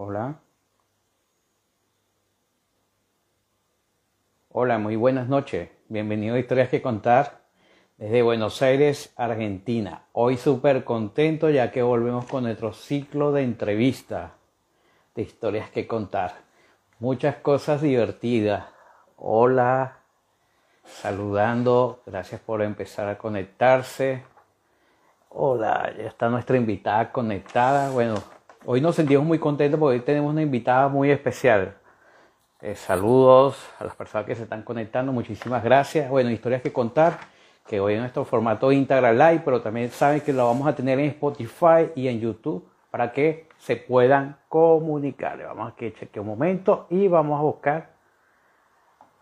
Hola. Hola, muy buenas noches. Bienvenido a Historias que Contar desde Buenos Aires, Argentina. Hoy súper contento ya que volvemos con nuestro ciclo de entrevistas de historias que contar. Muchas cosas divertidas. Hola, saludando. Gracias por empezar a conectarse. Hola, ya está nuestra invitada conectada. Bueno, hoy nos sentimos muy contentos porque hoy tenemos una invitada muy especial. Eh, saludos a las personas que se están conectando, muchísimas gracias. Bueno, historias que contar, que hoy en nuestro formato Integral Live, pero también saben que lo vamos a tener en Spotify y en YouTube para que se puedan comunicar. Vamos a que cheque un momento y vamos a buscar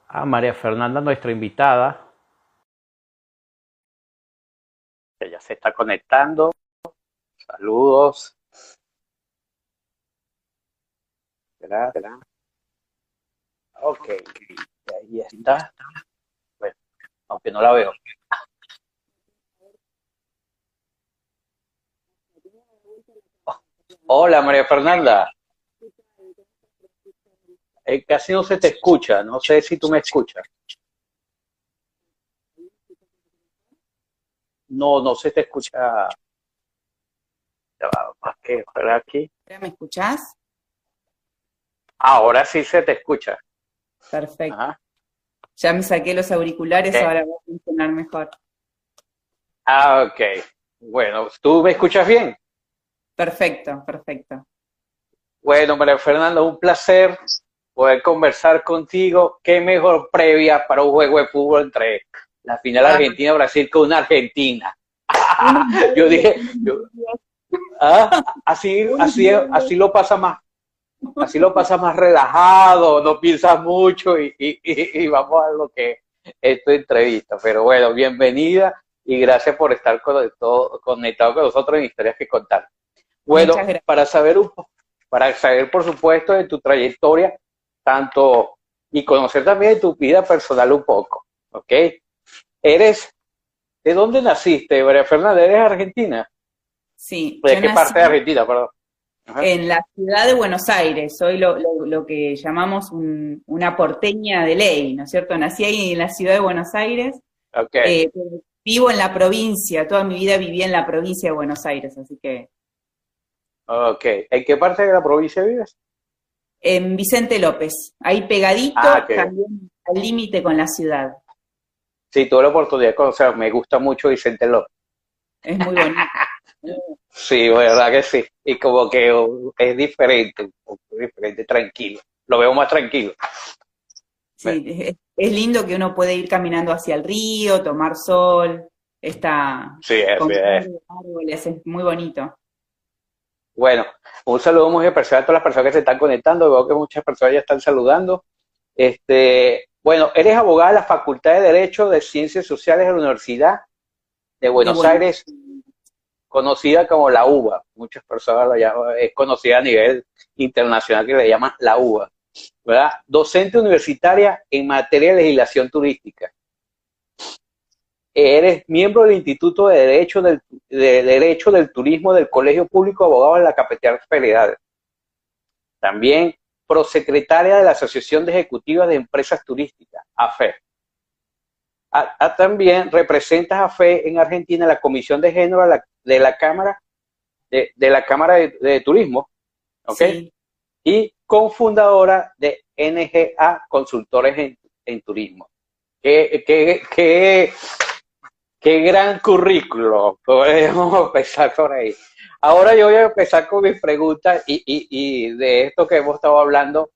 a María Fernanda, nuestra invitada. Ella se está conectando. Saludos. Gracias. Ok, ahí está. Bueno, aunque no la veo. Hola María Fernanda. Eh, casi no se te escucha, no sé si tú me escuchas. No, no se te escucha. ¿Qué? aquí? ¿Me escuchás? Ahora sí se te escucha. Perfecto. Ya me saqué los auriculares, ahora va a funcionar mejor. Ah, ok. Bueno, ¿tú me escuchas bien? Perfecto, perfecto. Bueno, María Fernanda, un placer poder conversar contigo. Qué mejor previa para un juego de fútbol entre la final Argentina-Brasil con una Argentina. yo dije, ¿ah? así, así, así lo pasa más Así lo pasas más relajado, no piensas mucho y, vamos a lo que es tu entrevista. Pero bueno, bienvenida y gracias por estar conectado, conectado con nosotros en Historias que Contar. Bueno, para saber, un, para saber por supuesto de tu trayectoria, tanto y conocer también de tu vida personal un poco, ¿ok? Eres, ¿de dónde naciste, María Fernanda? ¿Eres argentina? Sí. ¿De qué parte de Argentina, perdón? En la ciudad de Buenos Aires. Soy lo, lo, que llamamos una porteña de ley, ¿no es cierto? Nací ahí en la ciudad de Buenos Aires. Eh, vivo en la provincia, toda mi vida viví en la provincia de Buenos Aires, así que... Ok, ¿en qué parte de la provincia vives? En Vicente López, ahí pegadito, ah, también al límite con la ciudad. Sí, tuve la oportunidad de conocer, me gusta mucho Vicente López. Es muy bonito. Sí, verdad que sí. Y como que es diferente, un poco diferente, tranquilo. Lo veo más tranquilo. Sí, es lindo que uno puede ir caminando hacia el río, tomar sol, está sí, es, árboles, es muy bonito. Bueno, un saludo muy especial a todas las personas que se están conectando. Veo que muchas personas ya están saludando. Este, bueno, eres abogada de la Facultad de Derecho de Ciencias Sociales de la Universidad de Buenos Aires conocida como la UBA. Muchas personas la llaman, es conocida a nivel internacional que le llaman la UBA. ¿verdad? Docente universitaria en materia de legislación turística. Eres miembro del Instituto de Derecho del, de Derecho del Turismo del Colegio Público de Abogados de la Capital Federal. También prosecretaria de la Asociación de Ejecutivas de Empresas Turísticas, También representas a FE en Argentina en la Comisión de Género de la, Cámara de, la Cámara de, Turismo, ¿ok? Y cofundadora de NGA Consultores en, Turismo. Qué, qué, qué, gran currículo, podemos empezar por ahí. Ahora yo voy a empezar con mis preguntas y, y, y de esto que hemos estado hablando,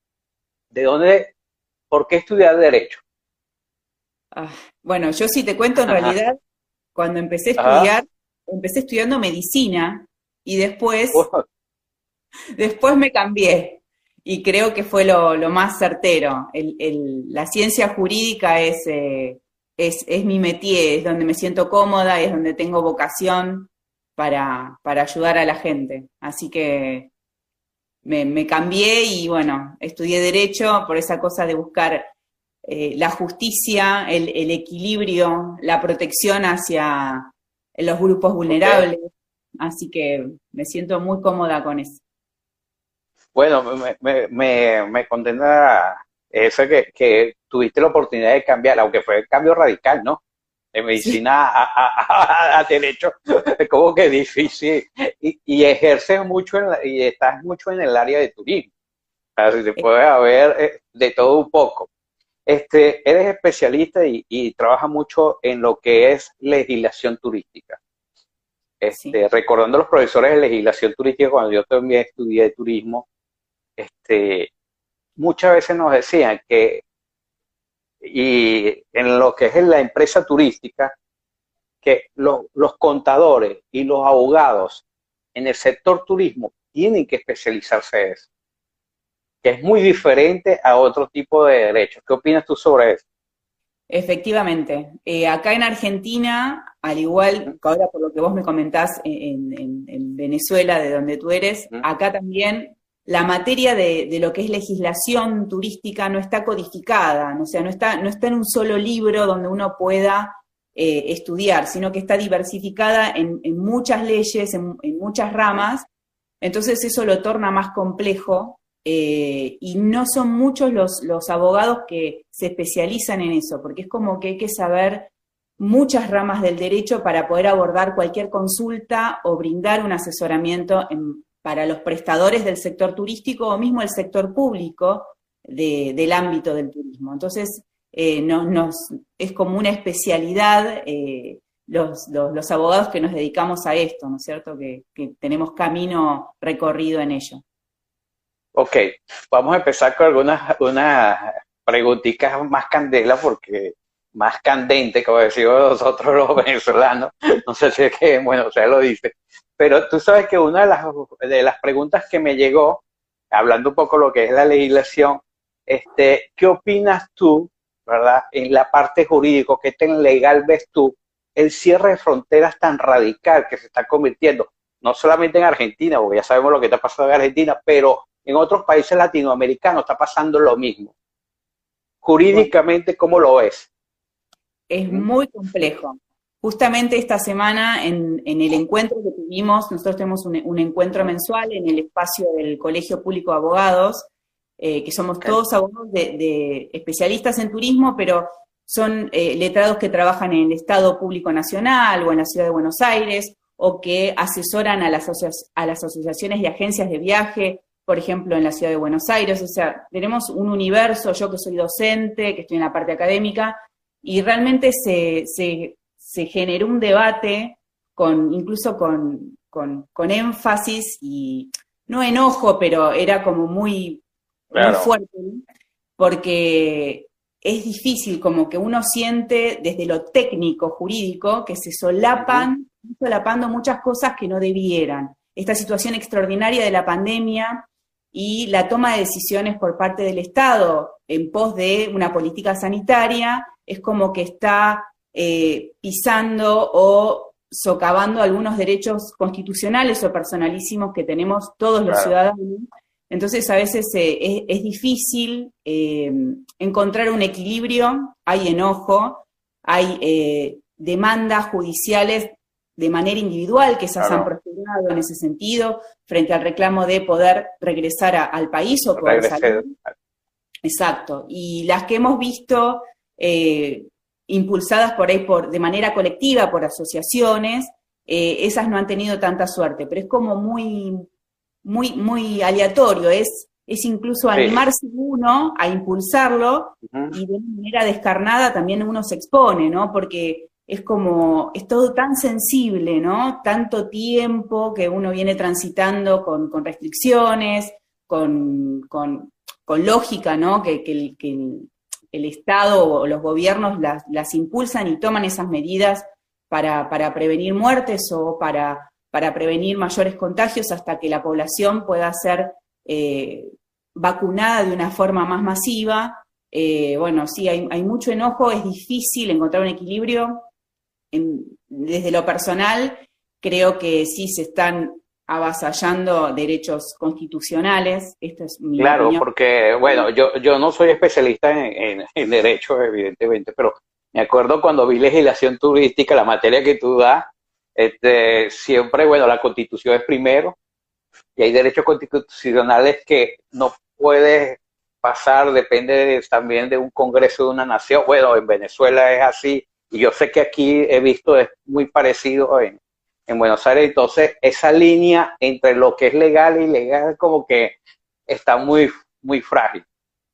¿de dónde, por qué estudiar Derecho? Ah, bueno, yo sí te cuento, en realidad, cuando empecé a estudiar, empecé estudiando medicina y después, después me cambié y creo que fue lo, más certero. la ciencia jurídica es, eh, es, es, mi métier, es donde me siento cómoda, es donde tengo vocación para, para ayudar a la gente. Así que me, me cambié y bueno, estudié derecho por esa cosa de buscar eh, la justicia, el, equilibrio, la protección hacia los grupos vulnerables. Así que me siento muy cómoda con eso. Bueno, me, me, me, condena eso que, que tuviste la oportunidad de cambiar, aunque fue el cambio radical, ¿no? de medicina a, derecho, es como que difícil. Y, y ejerces mucho y estás mucho en el área de turismo. Así se puede haber eh, de todo un poco. Este, eres especialista y, y trabajas mucho en lo que es legislación turística. Este, Recordando a los profesores de legislación turística, cuando yo también estudié turismo, este, muchas veces nos decían que y en lo que es la empresa turística, que los contadores y los abogados en el sector turismo tienen que especializarse en eso, que es muy diferente a otro tipo de derechos. ¿Qué opinas tú sobre eso? Efectivamente. Eh, acá en Argentina, al igual que ahora por lo que vos me comentás en, en Venezuela, de donde tú eres, acá también la materia de, lo que es legislación turística no está codificada, o sea, no está, no está en un solo libro donde uno pueda eh, estudiar, sino que está diversificada en, muchas leyes, en, muchas ramas, entonces eso lo torna más complejo eh, y no son muchos los, abogados que se especializan en eso, porque es como que hay que saber muchas ramas del derecho para poder abordar cualquier consulta o brindar un asesoramiento en, para los prestadores del sector turístico o mismo el sector público del ámbito del turismo. Entonces, eh, es como una especialidad eh, los, abogados que nos dedicamos a esto, ¿no es cierto? Que, tenemos camino recorrido en ello. Ok, vamos a empezar con algunas una preguntitas más candela porque más candente, como decimos nosotros los venezolanos, no sé si es que, bueno, o lo dice, pero tú sabes que una de las, de las preguntas que me llegó, hablando un poco de lo que es la legislación, este, ¿qué opinas tú, verdad, en la parte jurídica, qué tan legal ves tú el cierre de fronteras tan radical que se está convirtiendo, no solamente en Argentina, porque ya sabemos lo que está pasando en Argentina, pero en otros países latinoamericanos está pasando lo mismo. Jurídicamente, ¿cómo lo ves? Es muy complejo. Justamente esta semana, en, el encuentro que tuvimos, nosotros tenemos un, encuentro mensual en el espacio del Colegio Público de Abogados, eh, que somos todos abogados de, especialistas en turismo, pero son eh, letrados que trabajan en el Estado Público Nacional o en la Ciudad de Buenos Aires, o que asesoran a las, a las asociaciones y agencias de viaje, por ejemplo, en la Ciudad de Buenos Aires. O sea, tenemos un universo, yo que soy docente, que estoy en la parte académica, y realmente se, se se generó un debate con, incluso con, con, énfasis y no enojo, pero era como muy, fuerte, porque es difícil, como que uno siente desde lo técnico, jurídico, que se solapan, solapando muchas cosas que no debieran. Esta situación extraordinaria de la pandemia y la toma de decisiones por parte del Estado en pos de una política sanitaria es como que está eh, pisando o socavando algunos derechos constitucionales o personalísimos que tenemos todos los ciudadanos. Entonces a veces eh, es, difícil eh, encontrar un equilibrio, hay enojo, hay demandas judiciales de manera individual que se han en ese sentido, frente al reclamo de poder regresar al país o poder salir. Exacto. Y las que hemos visto impulsadas por ahí por, de manera colectiva por asociaciones, eh, esas no han tenido tanta suerte, pero es como muy, muy, muy aleatorio, es, es incluso animarse uno a impulsarlo y de manera descarnada también uno se expone, ¿no? Porque es como, es todo tan sensible, ¿no? Tanto tiempo que uno viene transitando con, con restricciones, con, con, lógica, ¿no? Que, que, el Estado o los gobiernos las, impulsan y toman esas medidas para, prevenir muertes o para, para, prevenir mayores contagios hasta que la población pueda ser eh, vacunada de una forma más masiva. Eh, bueno, sí, hay, hay, mucho enojo, es difícil encontrar un equilibrio. Desde lo personal, creo que sí se están avasallando derechos constitucionales. Esto es claro, porque, bueno, yo, yo no soy especialista en, en, derecho, evidentemente, pero me acuerdo cuando vi legislación turística, la materia que tú das, este, siempre, bueno, la constitución es primero, y hay derechos constitucionales que no puedes pasar, depende también de un Congreso de una nación. Bueno, en Venezuela es así, yo sé que aquí he visto es muy parecido en, en Buenos Aires, entonces esa línea entre lo que es legal e ilegal como que está muy, muy frágil.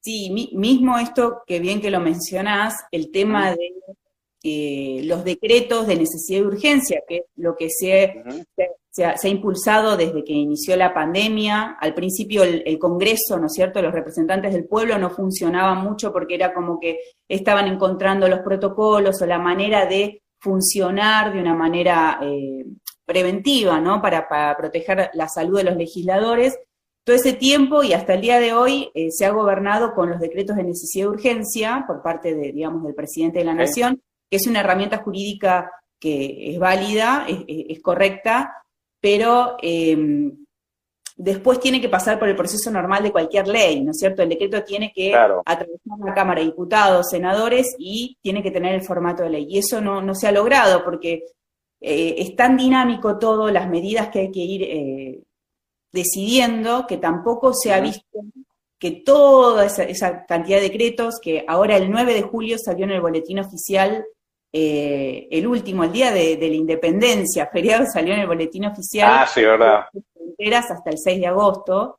Sí, mismo esto que bien que lo mencionás, el tema de eh, los decretos de necesidad y urgencia, que es lo que se, se, ha, impulsado desde que inició la pandemia. Al principio el, Congreso, ¿no es cierto?, los representantes del pueblo no funcionaban mucho porque era como que estaban encontrando los protocolos o la manera de funcionar de una manera eh, preventiva, ¿no?, para, para proteger la salud de los legisladores todo ese tiempo y hasta el día de hoy eh, se ha gobernado con los decretos de necesidad y urgencia por parte de, digamos, del presidente de la Nación, que es una herramienta jurídica que es válida, es, correcta, pero em, después tiene que pasar por el proceso normal de cualquier ley, ¿no es cierto? El decreto tiene que atravesar la Cámara de Diputados, senadores y tiene que tener el formato de ley. Y eso no, no se ha logrado porque eh, es tan dinámico todo, las medidas que hay que ir eh, decidiendo, que tampoco se ha visto que toda esa, cantidad de decretos, que ahora el 9 de julio salió en el boletín oficial, eh, el último, el día de, la independencia, feriado salió en el boletín oficial. Ah, sí, verdad. Hasta el 6 de agosto,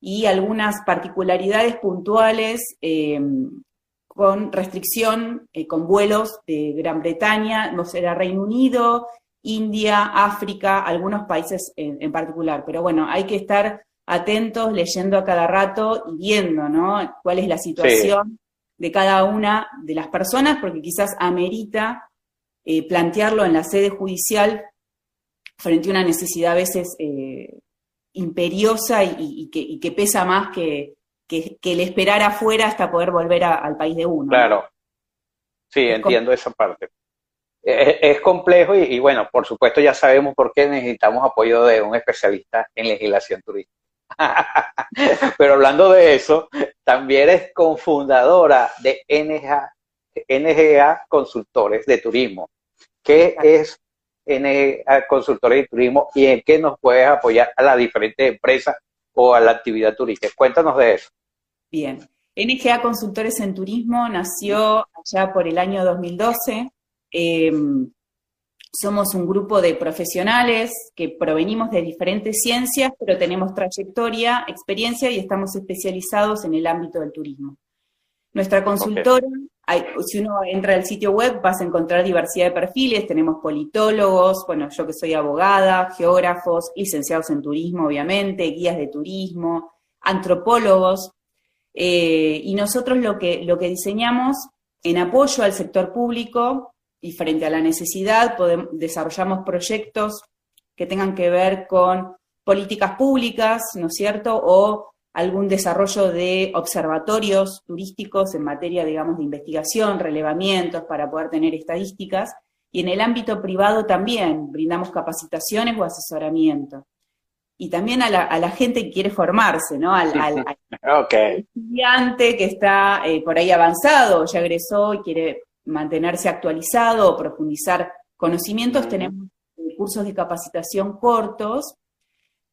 y algunas particularidades puntuales em, con restricción, eh, con vuelos de Gran Bretaña, no será Reino Unido, India, África, algunos países en, particular. Pero bueno, hay que estar atentos, leyendo a cada rato y viendo, ¿no? Cuál es la situación de cada una de las personas, porque quizás amerita eh, plantearlo en la sede judicial frente a una necesidad a veces eh, imperiosa y, que, pesa más que, el esperar afuera hasta poder volver al país de uno. Claro. Sí, entiendo esa parte es, complejo y, bueno, por supuesto ya sabemos por qué necesitamos apoyo de un especialista en legislación turística. Pero hablando de eso, también es cofundadora de NGA, NGA Consultores de Turismo. ¿Qué es NGA Consultores de Turismo y en qué nos puedes apoyar a las diferentes empresas o a la actividad turística? Cuéntanos de eso. Bien. NGA Consultores en Turismo nació allá por el año 2012 Em, somos un grupo de profesionales que provenimos de diferentes ciencias, pero tenemos trayectoria, experiencia y estamos especializados en el ámbito del turismo. Nuestra consultora, si uno entra al sitio web, vas a encontrar diversidad de perfiles, tenemos politólogos, bueno, yo que soy abogada, geógrafos, licenciados en turismo, obviamente, guías de turismo, antropólogos, eh, y nosotros lo que, lo que diseñamos en apoyo al sector público y frente a la necesidad desarrollamos proyectos que tengan que ver con políticas públicas, ¿no es cierto? O algún desarrollo de observatorios turísticos en materia, digamos, de investigación, relevamientos para poder tener estadísticas. Y en el ámbito privado también brindamos capacitaciones o asesoramiento. Y también a la, gente que quiere formarse, ¿no? Al, estudiante que está eh, por ahí avanzado, ya egresó y quiere mantenerse actualizado o profundizar conocimientos, tenemos cursos de capacitación cortos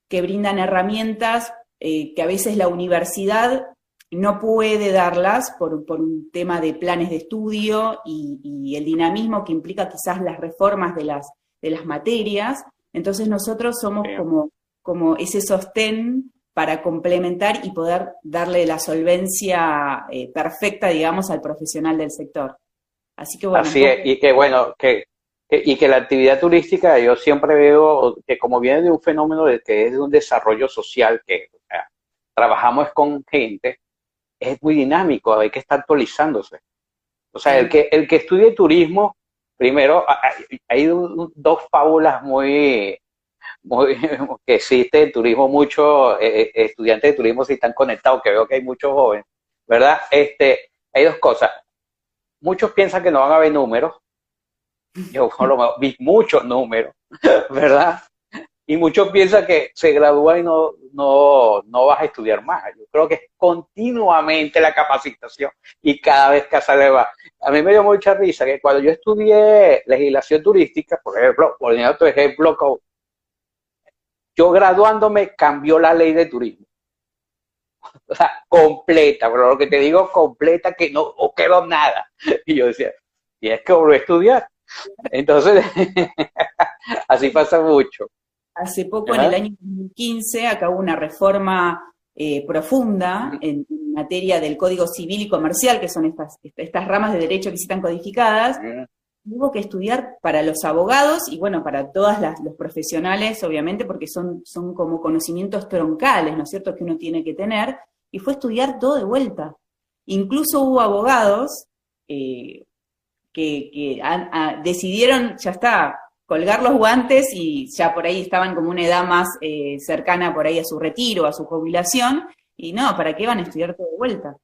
que brindan herramientas eh, que a veces la universidad no puede darlas por, un tema de planes de estudio y, el dinamismo que implica quizás las reformas de las, de las materias. Entonces nosotros somos como, como ese sostén para complementar y poder darle la solvencia eh, perfecta, digamos, al profesional del sector. Así que bueno. Así es, y que bueno, que, y que la actividad turística yo siempre veo que como viene de un fenómeno de que es de un desarrollo social, que trabajamos con gente, es muy dinámico, hay que estar actualizándose. O sea, el que, el que estudie turismo, primero, hay, dos fábulas muy, muy, que existe en turismo, muchos eh, eh, estudiantes de turismo si están conectados, que veo que hay muchos jóvenes, ¿verdad? Este, hay dos cosas muchos piensan que no van a haber números. Yo lo vi muchos números, ¿verdad? Y muchos piensan que se gradúa y no, no, no vas a estudiar más. Yo creo que es continuamente la capacitación y cada vez que sale va. A mí me dio mucha risa que cuando yo estudié legislación turística, por ejemplo, por ejemplo, yo graduándome cambió la ley de turismo. O sea, completa, pero lo que te digo, completa, que no quedó nada. Y yo decía, y es que volví a estudiar. Entonces, así pasa mucho. Hace poco, en el año 2015, acabó una reforma eh, profunda en, materia del Código Civil y Comercial, que son estas, estas ramas de derecho que sí están codificadas. Hubo que estudiar para los abogados y, bueno, para todos los profesionales, obviamente, porque son, son como conocimientos troncales, ¿no es cierto?, que uno tiene que tener, y fue estudiar todo de vuelta. Incluso hubo abogados eh, que, decidieron, ya está, colgar los guantes y ya por ahí estaban como una edad más eh, cercana por ahí a su retiro, a su jubilación, y no, ¿para qué van a estudiar todo de vuelta?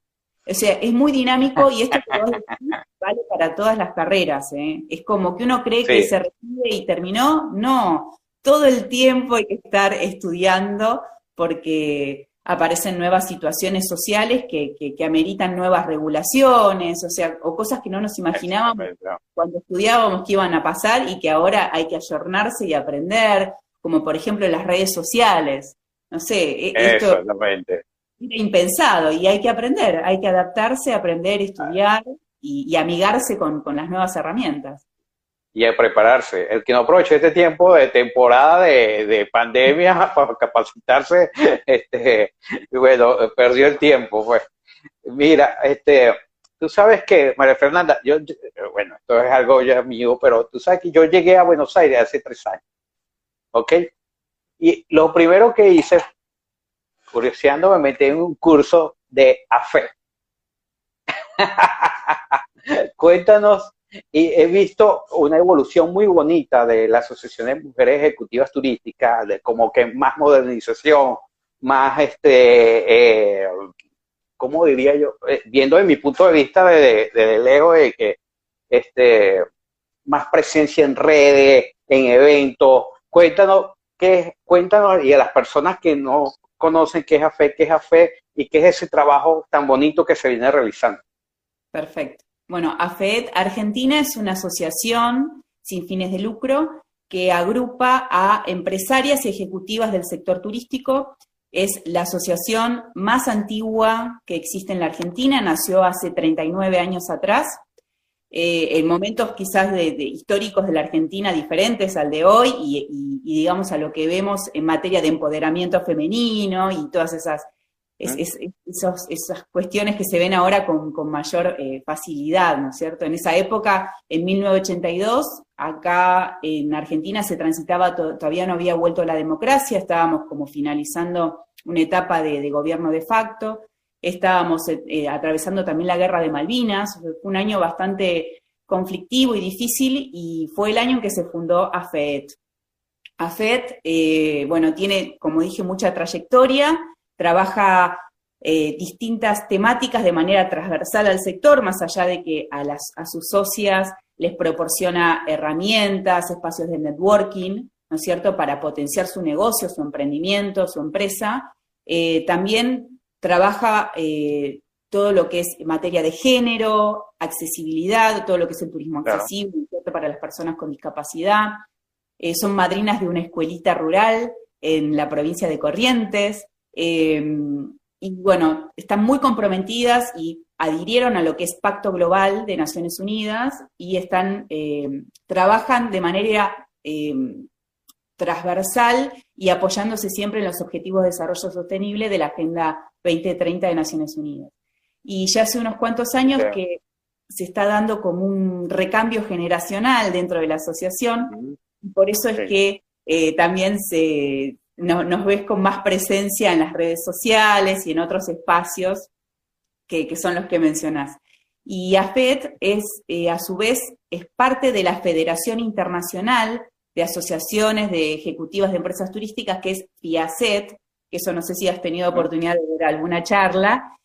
O sea, es muy dinámico y esto vale para todas las carreras. ¿eh? Es como que uno cree que se recibe y terminó. No, todo el tiempo hay que estar estudiando porque aparecen nuevas situaciones sociales que, que, ameritan nuevas regulaciones, o sea, o cosas que no nos imaginábamos cuando estudiábamos que iban a pasar y que ahora hay que ayornarse y aprender, como por ejemplo las redes sociales. No sé, e, esto era impensado y hay que aprender, hay que adaptarse, aprender, estudiar y, amigarse con las nuevas herramientas y a prepararse. El que no aproveche este tiempo de temporada de, pandemia para capacitarse, este, bueno, perdió el tiempo, pues. Mira, este, tú sabes que, María Fernanda, yo, bueno, esto es algo ya mío, pero tú sabes que yo llegué a Buenos Aires hace tres años, ¿ok? Y lo primero que hice, curioseando, me metí en un curso de AFE. Cuéntanos y he visto una evolución muy bonita de la Asociación de Mujeres Ejecutivas Turísticas, de como que más modernización, más, este, eh, ¿cómo diría yo? Eh, viendo en mi punto de vista de, de, de que este, más presencia en redes, en eventos. Cuéntanos, qué, cuéntanos y a las personas que no conocen qué es AFE, qué es AFE y qué es ese trabajo tan bonito que se viene realizando. Perfecto. Bueno, AFED Argentina es una asociación sin fines de lucro que agrupa a empresarias y ejecutivas del sector turístico. Es la asociación más antigua que existe en la Argentina, nació hace 39 años atrás, eh, en momentos quizás de, históricos de la Argentina diferentes al de hoy y, digamos a lo que vemos en materia de empoderamiento femenino y todas esas es, esas cuestiones que se ven ahora con, mayor eh, facilidad, ¿no es cierto? En esa época, en 1982, acá en Argentina se transitaba, todavía no había vuelto la democracia, estábamos como finalizando una etapa de, gobierno de facto, estábamos eh, eh, atravesando también la guerra de Malvinas, fue un año bastante conflictivo y difícil y fue el año en que se fundó AFET. AFET, bueno, tiene, como dije, mucha trayectoria, trabaja eh, distintas temáticas de manera transversal al sector, más allá de que a, las, a sus socias les proporciona herramientas, espacios de networking, ¿no es cierto?, para potenciar su negocio, su emprendimiento, su empresa. Eh, también trabaja eh, todo lo que es materia de género, accesibilidad, todo lo que es el turismo accesible para las personas con discapacidad. son madrinas de una escuelita rural en la provincia de Corrientes. Em, y bueno, están muy comprometidas y adhirieron a lo que es Pacto Global de Naciones Unidas y están, em, trabajan de manera em, transversal y apoyándose siempre en los Objetivos de Desarrollo Sostenible de la Agenda 2030 de Naciones Unidas. Y ya hace unos cuantos años que se está dando como un recambio generacional dentro de la asociación, y por eso es que eh, también se, nos ves con más presencia en las redes sociales y en otros espacios que, son los que mencionás. Y AFET es, eh, a su vez, es parte de la Federación Internacional de Asociaciones de Ejecutivas de Empresas Turísticas, que es FIACET, que eso no sé si has tenido oportunidad de ver alguna charla.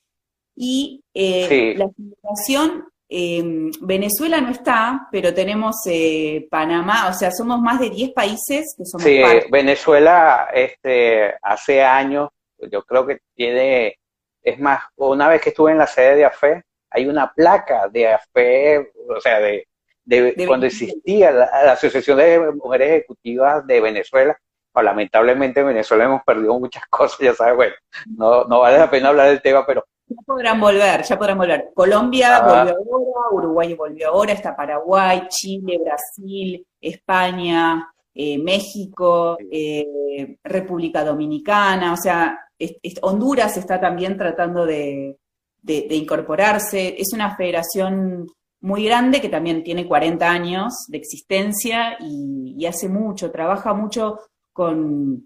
Y eh, la Federación Em, Venezuela no está, pero tenemos eh, Panamá, o sea, somos más de 10 países que somos Sí, Venezuela este, hace años, yo creo que tiene, es más, una vez que estuve en la sede de AFE, hay una placa de AFE, o sea, de, cuando existía la, Asociación de Mujeres Ejecutivas de Venezuela, lamentablemente en Venezuela hemos perdido muchas cosas, ya sabes, bueno, no, no vale la pena hablar del tema, pero... Ya podrán volver, ya podrán volver. Colombia ah. volvió ahora, Uruguay volvió ahora, está Paraguay, Chile, Brasil, España, eh, México, eh, República Dominicana, o sea, Honduras está también tratando de, incorporarse. Es una federación muy grande que también tiene 40 años de existencia y, hace mucho, trabaja mucho con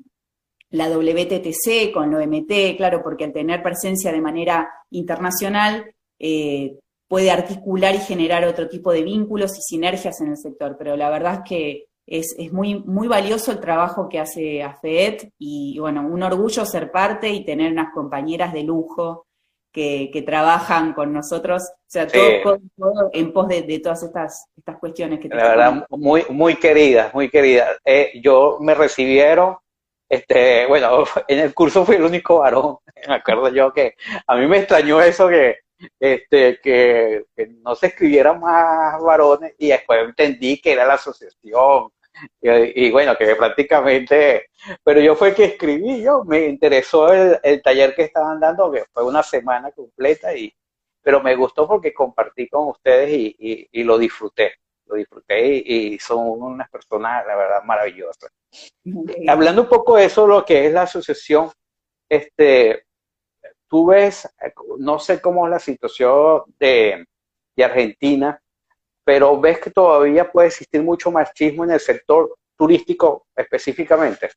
la WTTC, con la OMT, claro, porque al tener presencia de manera internacional eh, puede articular y generar otro tipo de vínculos y sinergias en el sector, pero la verdad es que es, muy, muy valioso el trabajo que hace AFET y bueno, un orgullo ser parte y tener unas compañeras de lujo que, trabajan con nosotros, o sea, todo, en pos de, todas estas, estas cuestiones que te La verdad, muy, muy queridas, muy queridas. Eh, yo me recibieron, este, bueno, en el curso fui el único varón, me acuerdo yo que a mí me extrañó eso que, este, que, que, no se escribieran más varones y después entendí que era la asociación y, bueno, que prácticamente, pero yo fue que escribí, yo me interesó el, taller que estaban dando, que fue una semana completa, y, pero me gustó porque compartí con ustedes y, y, lo disfruté, lo disfruté y, son unas personas, la verdad, maravillosas. Hablando un poco de eso, lo que es la asociación, este, tú ves, no sé cómo es la situación de, de Argentina, pero ves que todavía puede existir mucho machismo en el sector turístico específicamente.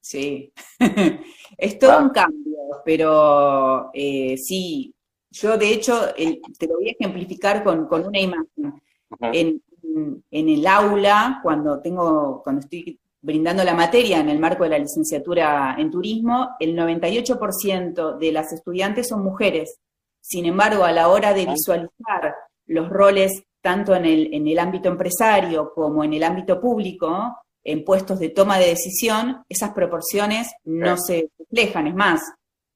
Sí, es todo ah. un cambio, pero eh, sí, yo de hecho te lo voy a ejemplificar con, una imagen. en, el aula, cuando tengo, cuando estoy brindando la materia en el marco de la licenciatura en turismo, el 98% de las estudiantes son mujeres. Sin embargo, a la hora de ah. visualizar los roles tanto en el, en el ámbito empresario como en el ámbito público, en puestos de toma de decisión, esas proporciones no se reflejan, es más,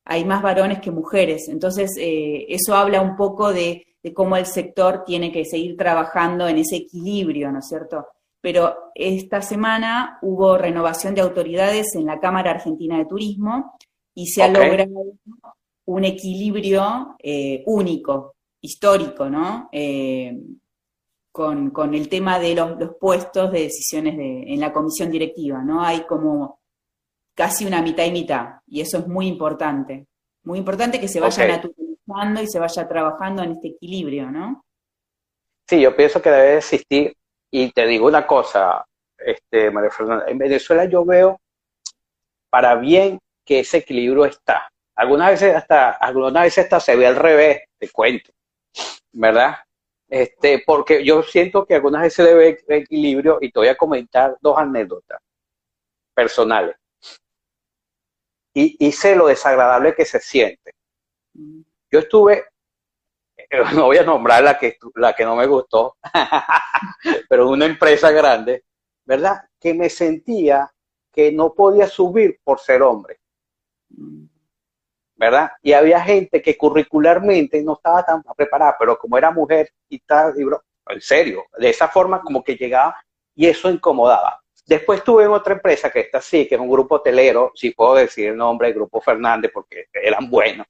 hay más varones que mujeres. Entonces, eh, eso habla un poco de, cómo el sector tiene que seguir trabajando en ese equilibrio, ¿no es cierto? Pero esta semana hubo renovación de autoridades en la Cámara Argentina de Turismo y se ha logrado un equilibrio eh, único, histórico, ¿no? Eh, con, con el tema de los, los, puestos de decisiones de, en la comisión directiva, ¿no? Hay como casi una mitad y mitad, y eso es muy importante. Muy importante que se vaya naturalizando y se vaya trabajando en este equilibrio, ¿no? Sí, yo pienso que debe existir, y te digo una cosa, este, María Fernanda, en Venezuela yo veo para bien que ese equilibrio está. Algunas veces hasta, algunas veces hasta se ve al revés, te cuento, ¿verdad? Este, porque yo siento que algunas veces debe equilibrio y te voy a comentar dos anécdotas personales. Y, sé lo desagradable que se siente. Yo estuve, no voy a nombrar la que, la que no me gustó, pero una empresa grande, ¿verdad? Que me sentía que no podía subir por ser hombre. ¿Verdad? Y había gente que curricularmente no estaba tan preparada, pero como era mujer y tal, en serio, de esa forma como que llegaba y eso incomodaba. Después estuve en otra empresa que está así, que es un grupo hotelero, si puedo decir el nombre, el Grupo Fernández, porque eran buenos.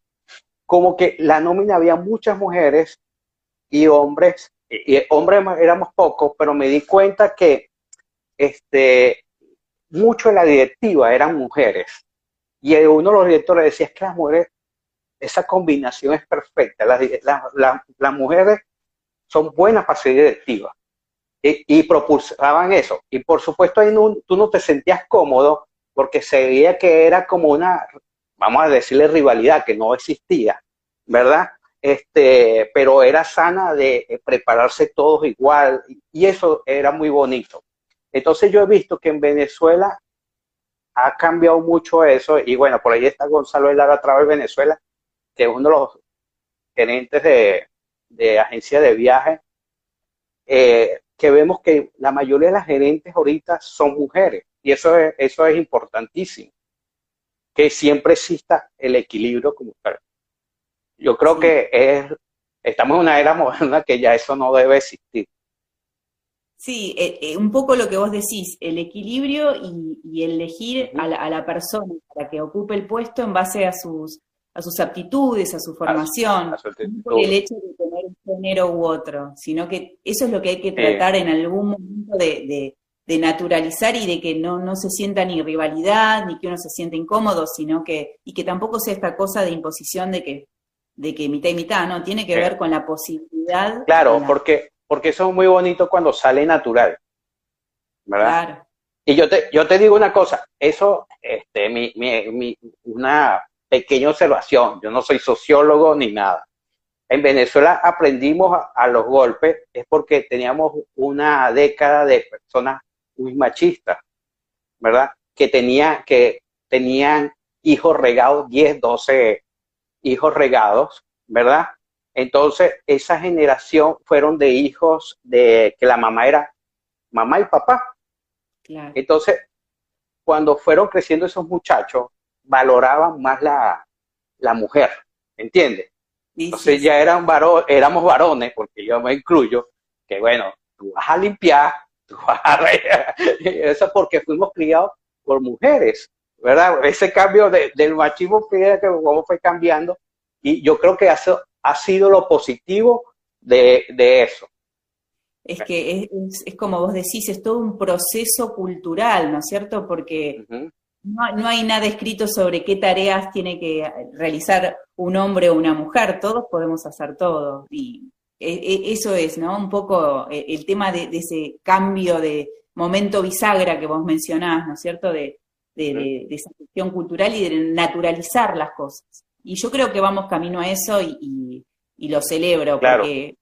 Como que la nómina había muchas mujeres y hombres, y hombres éramos pocos, pero me di cuenta que este, mucho de la directiva eran mujeres. Y uno de los directores decía, es que las mujeres, esa combinación es perfecta. Las, mujeres son buenas para ser directivas. Y, propulsaban eso. Y por supuesto ahí tú no te sentías cómodo porque se veía que era como una, vamos a decirle, rivalidad que no existía, ¿verdad? Este, pero era sana de prepararse todos igual y eso era muy bonito. Entonces yo he visto que en Venezuela ha cambiado mucho eso y bueno, por ahí está Gonzalo Elara Travel Venezuela, que es uno de los gerentes de, de agencia de viajes, eh, que vemos que la mayoría de las gerentes ahorita son mujeres y eso es, eso es importantísimo, que siempre exista el equilibrio como Yo creo que es, estamos en una era moderna que ya eso no debe existir. Sí, eh, eh, un poco lo que vos decís, el equilibrio y, elegir a la, persona para que ocupe el puesto en base a sus, a sus aptitudes, a su formación, no por el hecho de tener un género u otro, sino que eso es lo que hay que tratar en algún momento de, naturalizar y de que no, no se sienta ni rivalidad, ni que uno se sienta incómodo, sino que, y que tampoco sea esta cosa de imposición de que, de que mitad y mitad, ¿no? Tiene que ver con la posibilidad. Claro, porque porque eso es muy bonito cuando sale natural. ¿Verdad? Claro. Y yo te, yo te digo una cosa, eso, este, mi, mi, una pequeña observación, yo no soy sociólogo ni nada. En Venezuela aprendimos a, los golpes, es porque teníamos una década de personas muy machistas, ¿verdad? Que, tenía, que tenían hijos regados, 10, 12 hijos regados, ¿verdad? Entonces, esa generación fueron de hijos de que la mamá era mamá y papá. Entonces, cuando fueron creciendo esos muchachos, valoraban más la, mujer, ¿entiendes? Entonces ya eran varo, éramos varones, porque yo me incluyo, que bueno, tú vas a limpiar, tú vas a... Eso porque fuimos criados por mujeres, ¿verdad? Ese cambio del machismo, que cómo fue cambiando, y yo creo que hace, ha sido lo positivo de, eso. Es que es, como vos decís, es todo un proceso cultural, ¿no es cierto? Porque no, hay nada escrito sobre qué tareas tiene que realizar un hombre o una mujer, todos podemos hacer todo. Y e, e, eso es, ¿no? Un poco e, el tema de, ese cambio de momento bisagra que vos mencionás, ¿no es cierto? De, de, esa cuestión cultural y de naturalizar las cosas. Y yo creo que vamos camino a eso y, lo celebro porque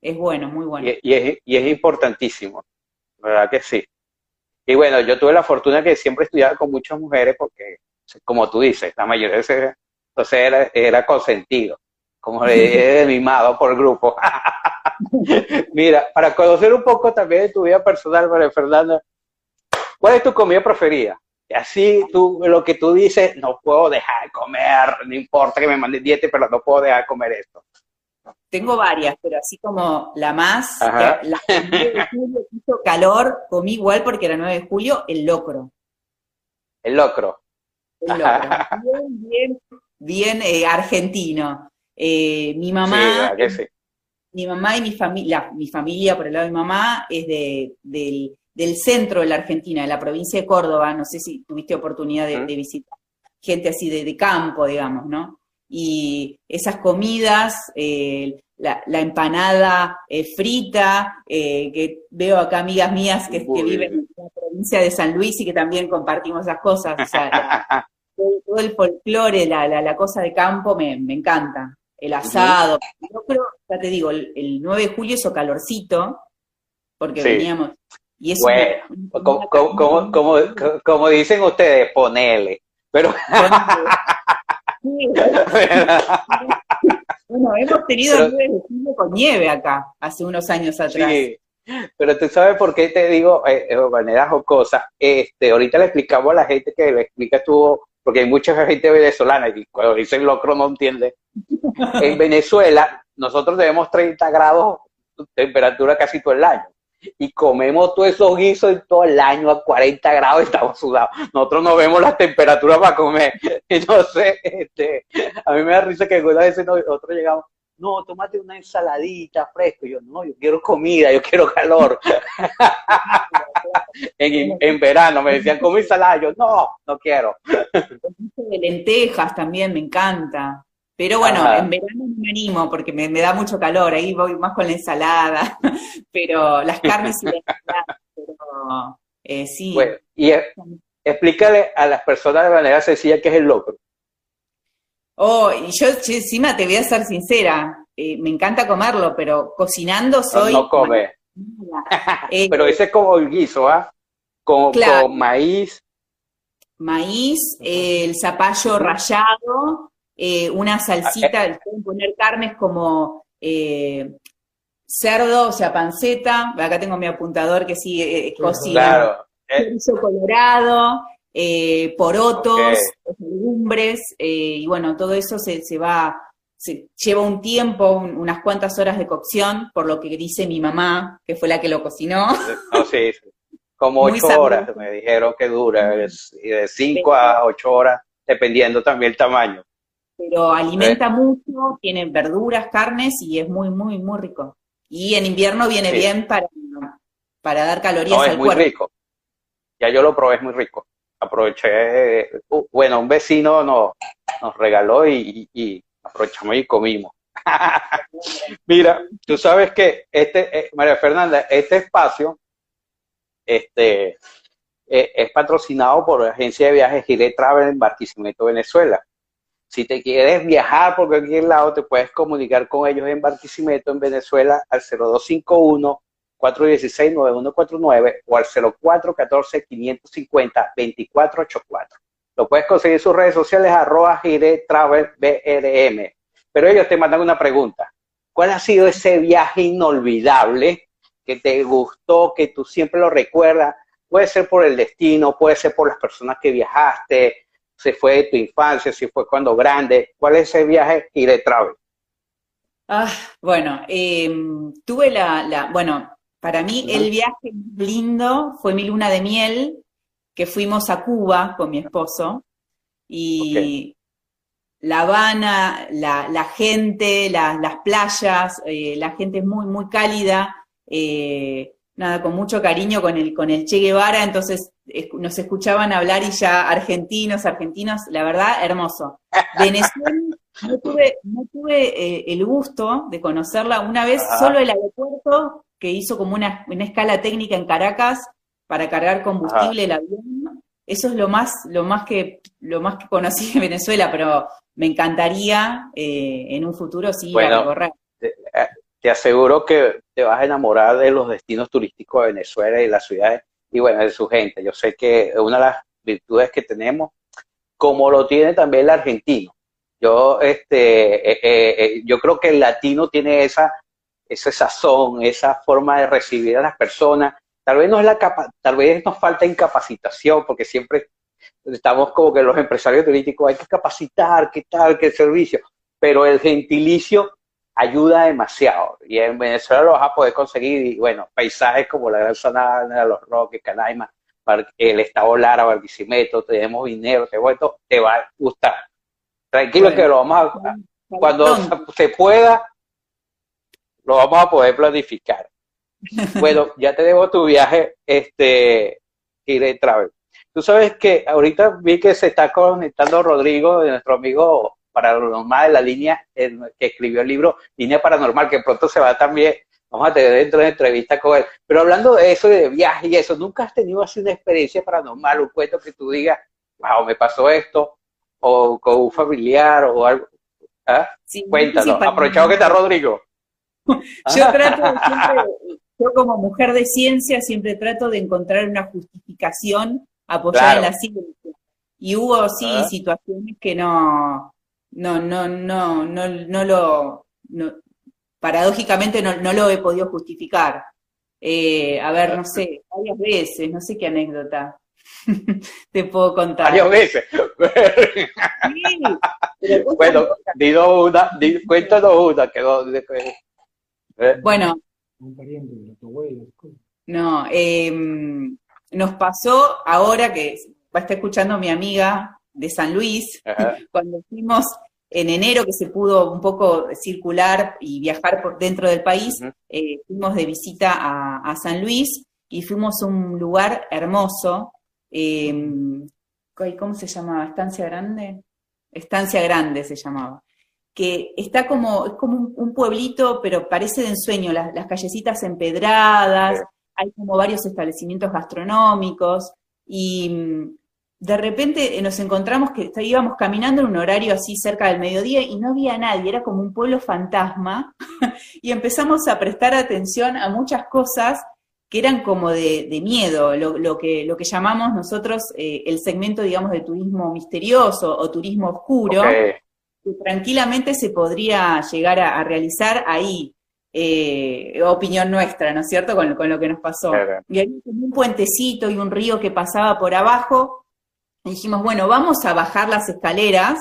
es bueno, muy bueno. Y, es, y es importantísimo, ¿verdad que sí? Y bueno, yo tuve la fortuna que siempre estudiaba con muchas mujeres porque, como tú dices, la mayoría de veces, entonces era, era consentido, como de mimado por el grupo. Mira, para conocer un poco también de tu vida personal, María Fernanda, ¿cuál es tu comida preferida? Así tú, lo que tú dices, no puedo dejar de comer, no importa que me mande dieta, pero no puedo dejar de comer esto. Tengo varias, pero así como la más, la 9 de julio hizo calor, comí igual porque era 9 de julio, el locro. El locro. El locro. Bien, bien, bien eh, argentino. Eh, mi mamá, mi mamá y mi familia, mi familia por el lado de mi mamá es de, del del centro de la Argentina, de la provincia de Córdoba, no sé si tuviste oportunidad de, visitar, gente así de, campo, digamos, ¿no? Y esas comidas, eh, la, empanada eh, frita, eh, que veo acá amigas mías que, viven en la provincia de San Luis y que también compartimos esas cosas, o sea, todo, el folclore, la, la, cosa de campo me, encanta, el asado, yo creo, ya te digo, el, 9 de julio hizo calorcito, porque veníamos, bueno, como, como, dicen ustedes, ponele. Pero... bueno, hemos tenido pero, con nieve acá, hace unos años atrás. Sí, pero tú sabes por qué te digo eh, de manera jocosa. Este, ahorita le explicamos a la gente que le explica tú, porque hay mucha gente venezolana y cuando dicen locro no entiende. en Venezuela, nosotros tenemos 30 grados de temperatura casi todo el año y comemos todos esos guisos todo el año a 40 grados estamos sudados. Nosotros no vemos las temperaturas para comer. Entonces, este, a mí me da risa que algunas veces nosotros llegamos, no, tómate una ensaladita fresco. yo, no, yo quiero comida, yo quiero calor. en, en, verano me decían, come ensalada. Yo, no, no quiero. lentejas también me encanta. Pero bueno, en verano no me animo porque me, da mucho calor, ahí voy más con la ensalada, pero las carnes y la ensalada, pero eh, sí. Bueno, y explícale a las personas de manera sencilla qué es el locro. Oh, y yo encima te voy a ser sincera, eh, me encanta comerlo, pero cocinando soy... No, come. Eh, pero ese es como el guiso, ¿ah? Con, con maíz. Maíz, el zapallo rallado, eh, una salsita, ah, pueden poner carnes como eh, cerdo, o sea, panceta, acá tengo mi apuntador que sí eh, cocina, claro. colorado, porotos, legumbres, y bueno, todo eso se, se, va lleva un tiempo, unas cuantas horas de cocción, por lo que dice mi mamá, que fue la que lo cocinó. No, sí, como ocho horas me dijeron que dura, de cinco a ocho horas, dependiendo también el tamaño. Pero alimenta mucho, tiene verduras, carnes y es muy, muy, muy rico. Y en invierno viene bien para, para dar calorías no, es muy rico. Ya yo lo probé, es muy rico. Aproveché, uh, bueno, un vecino nos, nos regaló y aprovechamos y comimos. Mira, tú sabes que este, eh, María Fernanda, este espacio este, eh, es patrocinado por la agencia de viajes Gire Travel en Barquisimeto, Venezuela. Si te quieres viajar por cualquier lado, te puedes comunicar con ellos en Barquisimeto, en Venezuela, al 0251 416-9149 o al 0414-550-2484. Lo puedes conseguir en sus redes sociales, arroba Gire Travel. Pero ellos te mandan una pregunta. ¿Cuál ha sido ese viaje inolvidable que te gustó, que tú siempre lo recuerdas? Puede ser por el destino, puede ser por las personas que viajaste, si fue de tu infancia, si fue cuando grande. ¿Cuál es ese viaje Gire Travel? Ah, bueno, em, tuve la, la, bueno, para mí el viaje lindo fue mi luna de miel que fuimos a Cuba con mi esposo y La Habana, la, gente, las playas, eh, la gente es muy, muy cálida, eh, nada, con mucho cariño con el, con el Che Guevara, entonces nos escuchaban hablar y ya argentinos, argentinos, la verdad, hermoso. Venezuela, no tuve, no tuve eh, el gusto de conocerla una vez, solo el aeropuerto que hizo como una, una escala técnica en Caracas, para cargar combustible el avión. Eso es lo más, lo más que, lo más que conocí de Venezuela, pero me encantaría eh, en un futuro sí bueno, recorrer. Te, aseguro que te vas a enamorar de los destinos turísticos de Venezuela y las ciudades y bueno, de su gente. Yo sé que una de las virtudes que tenemos, como lo tiene también el argentino. Yo, este, eh, eh, yo creo que el latino tiene esa, esa sazón, esa forma de recibir a las personas Tal vez, no es la tal vez nos falta incapacitación, porque siempre estamos como que los empresarios turísticos hay que capacitar, qué tal, qué servicio, pero el gentilicio ayuda demasiado y en Venezuela lo vas a poder conseguir y bueno, paisajes como la Gran Sanada, Los Roques, Canaima, el Estado Lara, Barquisimeto, tenemos dinero, te, te va a gustar. Tranquilo que lo vamos a, cuando se pueda, lo vamos a poder planificar. Bueno, ya te debo tu viaje, este, de Travel. Tú sabes que ahorita vi que se está conectando Rodrigo, nuestro amigo paranormal de la línea, que escribió el libro Línea Paranormal, que pronto se va también, vamos a tener dentro de entrevista con él. Pero hablando de eso, de viaje y eso, ¿nunca has tenido así una experiencia paranormal, un cuento que tú digas, wow, me pasó esto, o con un familiar o algo? ¿Ah? Cuéntanos, aprovechado que está Rodrigo. Yo trato siempre, yo como mujer de ciencia siempre trato de encontrar una justificación apoyada en la ciencia. Y hubo sí ah. situaciones que no, no, no, no, no, no lo, paradójicamente no, no, lo he podido justificar. Eh, a ver, no sé, varias veces, no sé qué anécdota te puedo contar. Varias veces. sí, bueno, digo una, cuéntanos una. Que, eh. Bueno, no, em, nos pasó ahora que va a estar escuchando mi amiga de San Luis, cuando fuimos en enero que se pudo un poco circular y viajar por dentro del país, eh, fuimos de visita a, San Luis y fuimos a un lugar hermoso. Em, ¿Cómo se llamaba? ¿Estancia Grande? Estancia Grande se llamaba que está como, es como un, pueblito, pero parece de ensueño, las, las callecitas empedradas, hay como varios establecimientos gastronómicos, y mm, de repente nos encontramos que íbamos caminando en un horario así cerca del mediodía y no había nadie, era como un pueblo fantasma, y empezamos a prestar atención a muchas cosas que eran como de, miedo, lo, que, lo que llamamos nosotros eh, el segmento, digamos, de turismo misterioso o turismo oscuro, que tranquilamente se podría llegar a, realizar ahí. Eh, opinión nuestra, ¿no es cierto?, con, lo que nos pasó. Y había un puentecito y un río que pasaba por abajo, dijimos, bueno, vamos a bajar las escaleras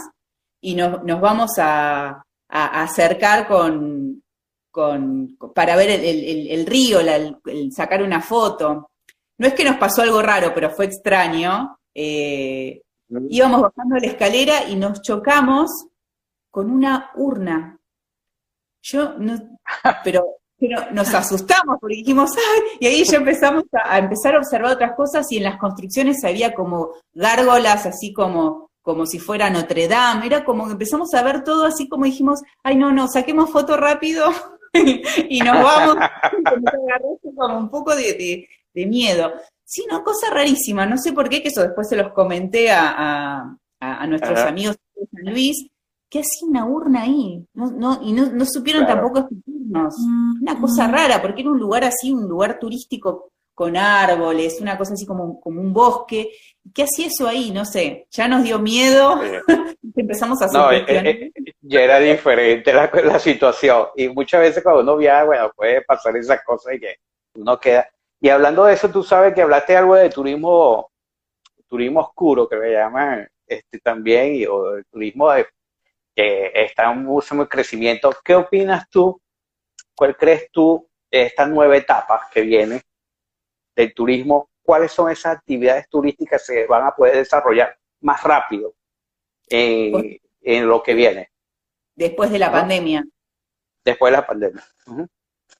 y nos, vamos a, acercar con, con, para ver el, río, sacar una foto. No es que nos pasó algo raro, pero fue extraño. Eh, íbamos bajando la escalera y nos chocamos con una urna. Yo no, pero, pero nos asustamos porque dijimos, ¡ay! Y ahí ya empezamos a, empezar a observar otras cosas y en las construcciones había como gárgolas, así como, como si fuera Notre Dame. Era como que empezamos a ver todo así como dijimos, ay, no, no, saquemos foto rápido y nos vamos. como un poco de, de, miedo. Sí, una cosa rarísima, no sé por qué, que eso después se los comenté a, a, nuestros amigos de San Luis, que hacía una urna ahí? No, no, y no, no supieron tampoco explicarnos. Una cosa mm. rara, porque era un lugar así, un lugar turístico con árboles, una cosa así como, como un bosque. ¿Qué hacía eso ahí? No sé, ya nos dio miedo, empezamos a hacer no, eh, eh, ya era diferente la, la, situación. Y muchas veces cuando uno viaja, bueno, puede pasar esas cosas y que uno queda. Y hablando de eso, tú sabes que hablaste algo de turismo, turismo oscuro, que le llaman este, también, y, o el turismo de que está en mucho crecimiento. ¿Qué opinas tú? ¿Cuál crees tú de esta nueva etapa que viene del turismo? ¿Cuáles son esas actividades turísticas que se van a poder desarrollar más rápido en, lo que viene? Después de la pandemia. Después de la pandemia.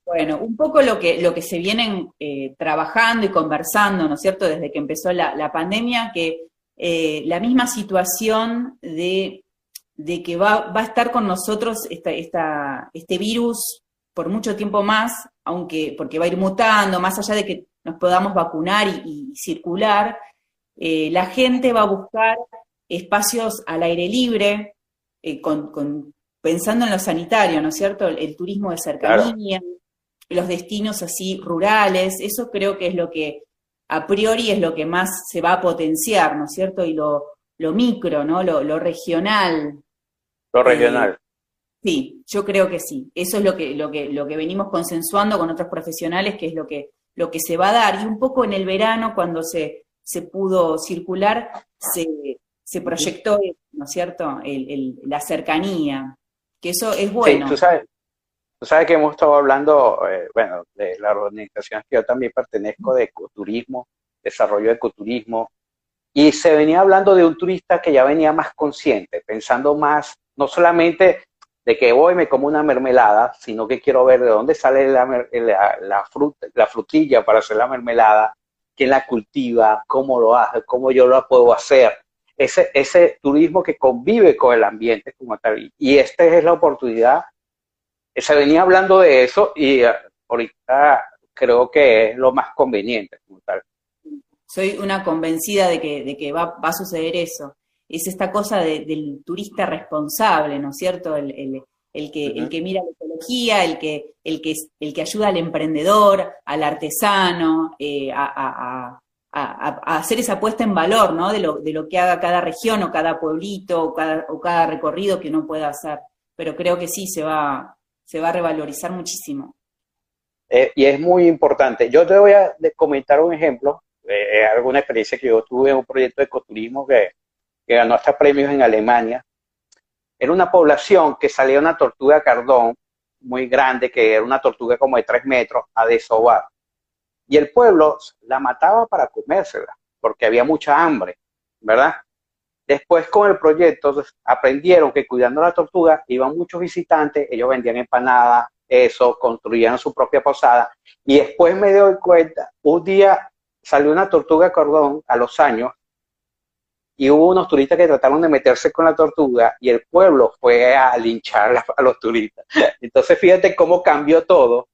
Bueno, un poco lo que, lo que se vienen eh, trabajando y conversando, ¿no es cierto?, desde que empezó la, pandemia, que eh, la misma situación de de que va, va a estar con nosotros esta, esta, este virus por mucho tiempo más, aunque porque va a ir mutando, más allá de que nos podamos vacunar y, circular, eh, la gente va a buscar espacios al aire libre, eh, con, pensando en lo sanitario, ¿no es cierto? El, turismo de cercanía, los destinos así rurales, eso creo que es lo que a priori es lo que más se va a potenciar, ¿no es cierto? Y lo, lo micro, ¿no? Lo, lo regional, lo regional. sí, yo creo que sí. Eso es lo que, lo que, lo que venimos consensuando con otros profesionales, que es lo que, lo que se va a dar. Y un poco en el verano, cuando se, se pudo circular, se, se proyectó, ¿no es cierto?, el, la cercanía, que eso es bueno. Sí, tú sabes, tú sabes que hemos estado hablando, eh, bueno, de la organización que yo también pertenezco, de ecoturismo, desarrollo de ecoturismo, y se venía hablando de un turista que ya venía más consciente, pensando más no solamente de que voy me como una mermelada, sino que quiero ver de dónde sale la, la, fruta, la frutilla para hacer la mermelada, quién la cultiva, cómo lo hace, cómo yo lo puedo hacer. Ese, ese turismo que convive con el ambiente como tal. Y esta es la oportunidad. Se venía hablando de eso y eh, ahorita creo que es lo más conveniente como tal. Soy una convencida de que, de que va, va a suceder eso es esta cosa del turista responsable, ¿no es cierto? El, que, el que mira la ecología, el que, el, que, el que ayuda al emprendedor, al artesano, eh, a, hacer esa puesta en valor, ¿no? De lo, de lo que haga cada región o cada pueblito o cada, o cada recorrido que uno pueda hacer. Pero creo que sí, se va, se va a revalorizar muchísimo. Eh, y es muy importante. Yo te voy a comentar un ejemplo, eh, alguna experiencia que yo tuve en un proyecto de ecoturismo que que ganó hasta premios en Alemania, era una población que salía una tortuga cardón muy grande, que era una tortuga como de tres metros, a desovar. Y el pueblo la mataba para comérsela, porque había mucha hambre, ¿verdad? Después con el proyecto aprendieron que cuidando la tortuga iban muchos visitantes, ellos vendían empanadas, eso, construían su propia posada. Y después me doy cuenta, un día salió una tortuga cordón a los años y hubo unos turistas que trataron de meterse con la tortuga y el pueblo fue a linchar a los turistas. Entonces fíjate cómo cambió todo,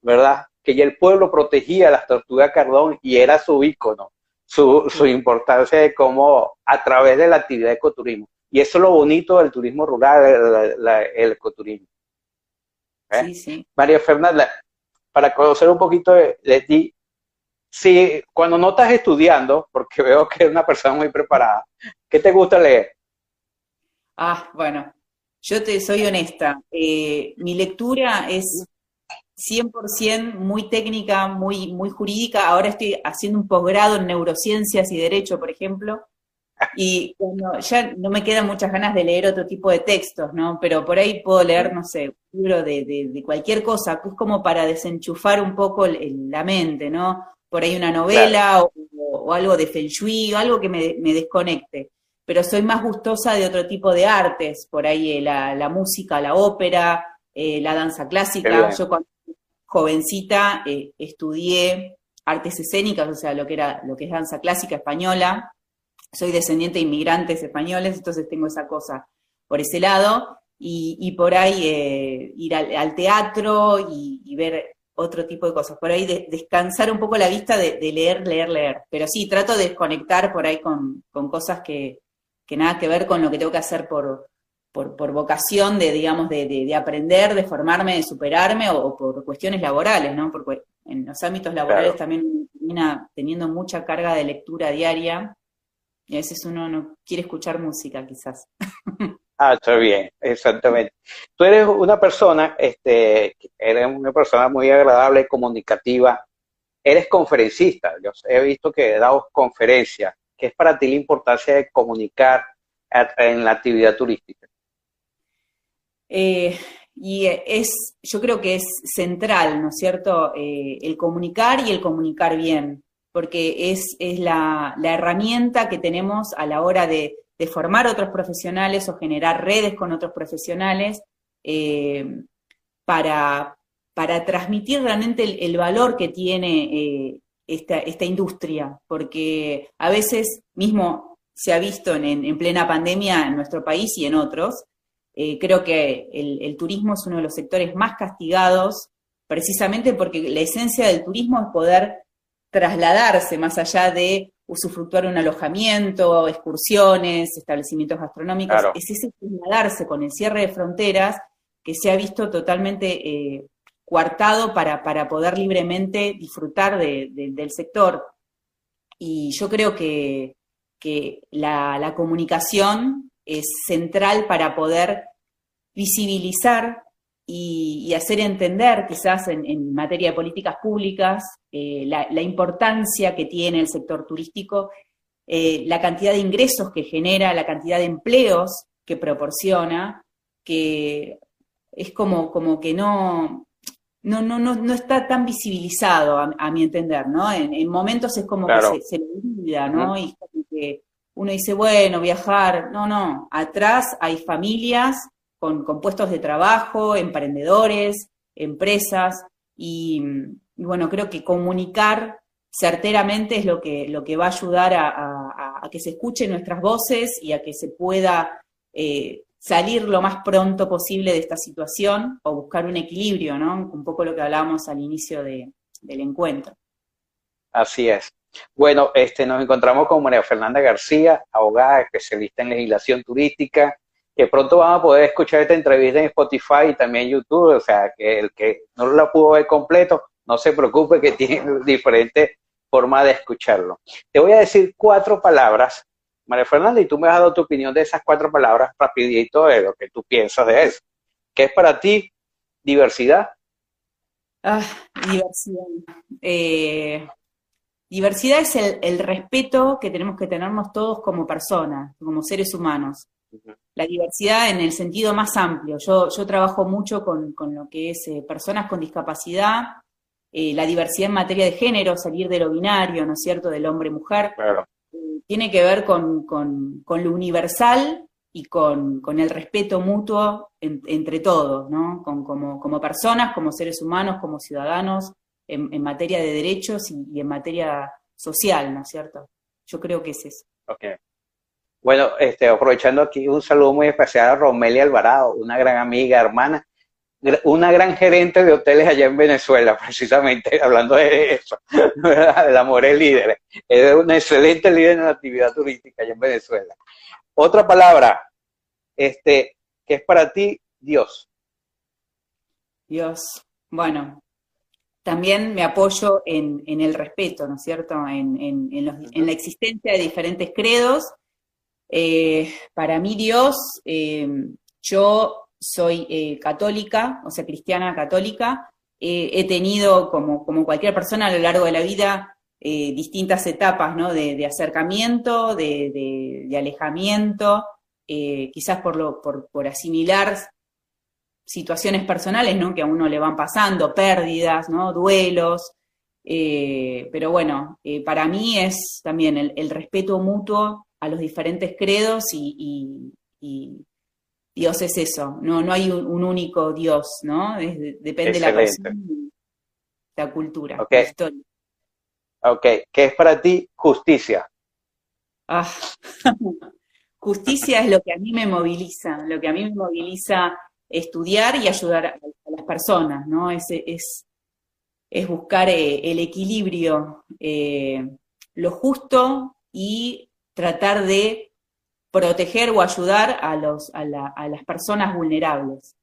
¿verdad? Que ya el pueblo protegía a las tortugas cardón y era su ícono, su, su importancia de cómo a través de la actividad de ecoturismo. Y eso es lo bonito del turismo rural, el ecoturismo. ¿Eh? Sí, sí. María Fernanda, para conocer un poquito de, de ti, si cuando no estás estudiando, porque veo que eres una persona muy preparada, ¿qué te gusta leer? Ah, bueno, yo te soy honesta. Eh, mi lectura es 100% muy técnica, muy, muy jurídica. Ahora estoy haciendo un posgrado en neurociencias y derecho, por ejemplo. y ya no me quedan muchas ganas de leer otro tipo de textos, ¿no? Pero por ahí puedo leer, no sé, un libro de, cualquier cosa, que es como para desenchufar un poco la mente, ¿no? Por ahí una novela o, algo de Feng Shui, o algo que me, desconecte. Pero soy más gustosa de otro tipo de artes, por ahí eh, la, música, la ópera, eh, la danza clásica. Yo cuando jovencita eh, estudié artes escénicas, o sea, lo que era lo que es danza clásica española. Soy descendiente de inmigrantes españoles, entonces tengo esa cosa por ese lado. Y, por ahí ir al, teatro y, ver otro tipo de cosas. Por ahí descansar un poco la vista de, leer, leer, leer. Pero sí, trato de desconectar por ahí con, cosas que, que, nada que ver con lo que tengo que hacer por, por, vocación de, digamos, de, aprender, de formarme, de superarme o, por cuestiones laborales, ¿no? Porque en los ámbitos laborales también termina teniendo mucha carga de lectura diaria y a veces uno no quiere escuchar música, quizás. Ah, está bien, exactamente. Tú eres una persona, este, eres una persona muy agradable comunicativa. Eres conferencista. Yo he visto que he dado conferencias. ¿Qué es para ti la importancia de comunicar en la actividad turística? Eh, y es, yo creo que es central, ¿no es cierto?, eh, el comunicar y el comunicar bien, porque es, es la, herramienta que tenemos a la hora de, formar otros profesionales o generar redes con otros profesionales eh, para, para, transmitir realmente el, valor que tiene esta, esta, industria, porque a veces mismo se ha visto en, en plena pandemia en nuestro país y en otros, eh, creo que el, turismo es uno de los sectores más castigados, precisamente porque la esencia del turismo es poder trasladarse más allá de usufructuar un alojamiento, excursiones, establecimientos gastronómicos, es ese trasladarse con el cierre de fronteras que se ha visto totalmente eh, coartado para, para, poder libremente disfrutar del sector. Y yo creo que, la comunicación es central para poder visibilizar y, hacer entender, quizás en, materia de políticas públicas, eh, la, importancia que tiene el sector turístico, eh, la cantidad de ingresos que genera, la cantidad de empleos que proporciona, que es como, como que no, no, no, no, está tan visibilizado, a, mi entender, ¿no? En, momentos es como que se, se, le olvida, ¿no? Y como que uno dice, bueno, viajar, no, no, atrás hay familias con, puestos de trabajo, emprendedores, empresas, y, bueno, creo que comunicar certeramente es lo que, lo que va a ayudar a, que se escuchen nuestras voces y a que se pueda eh, salir lo más pronto posible de esta situación o buscar un equilibrio, ¿no? Un poco lo que hablábamos al inicio del encuentro. Así es. Bueno, este, nos encontramos con María Fernanda García, abogada especialista en legislación turística, que pronto van a poder escuchar esta entrevista en Spotify y también YouTube, o sea, que el que no la pudo ver completo, no se preocupe que tiene diferentes formas de escucharlo. Te voy a decir cuatro palabras, María Fernanda, y tú me has dado tu opinión de esas cuatro palabras rapidito de lo que tú piensas de eso. ¿Qué es para ti diversidad? Ah, diversidad. Eh, Diversidad es el, respeto que tenemos que tenernos todos como personas, como seres humanos. La diversidad en el sentido más amplio. Yo, yo trabajo mucho con, lo que es eh, personas con discapacidad, eh, la diversidad en materia de género, salir de lo binario, ¿no es cierto?, del hombre-mujer. Eh, tiene que ver con, lo universal y con, el respeto mutuo entre todos, ¿no? como, como personas, como seres humanos, como ciudadanos, en, materia de derechos y, en materia social, ¿no es cierto? Yo creo que es eso. Bueno, este, aprovechando aquí un saludo muy especial a Romelia Alvarado, una gran amiga, hermana, una gran gerente de hoteles allá en Venezuela, precisamente hablando de eso, de la More líder. Es una excelente líder en la actividad turística allá en Venezuela. Otra palabra, este, que es para ti Dios. Dios. Bueno, también me apoyo en, el respeto, ¿no es cierto?, en, la existencia de diferentes credos. Eh, para mí Dios, eh, yo soy eh, católica, o sea, cristiana católica, he tenido, como, cualquier persona a lo largo de la vida, distintas etapas ¿no? de, acercamiento, de, alejamiento, quizás por, lo, por, asimilar situaciones personales, ¿no? Que a uno le van pasando, pérdidas, ¿no? Duelos. Pero bueno, para mí es también el, respeto mutuo a los diferentes credos y, Dios es eso, no, no hay un, único Dios, ¿no? depende de la persona la cultura, la historia. Ok, ¿qué es para ti justicia? Ah, justicia es lo que a mí me moviliza, lo que a mí me moviliza estudiar y ayudar a, las personas, ¿no? Es, es, es buscar eh, el equilibrio, eh, lo justo y tratar de proteger o ayudar a, los, a, las personas vulnerables,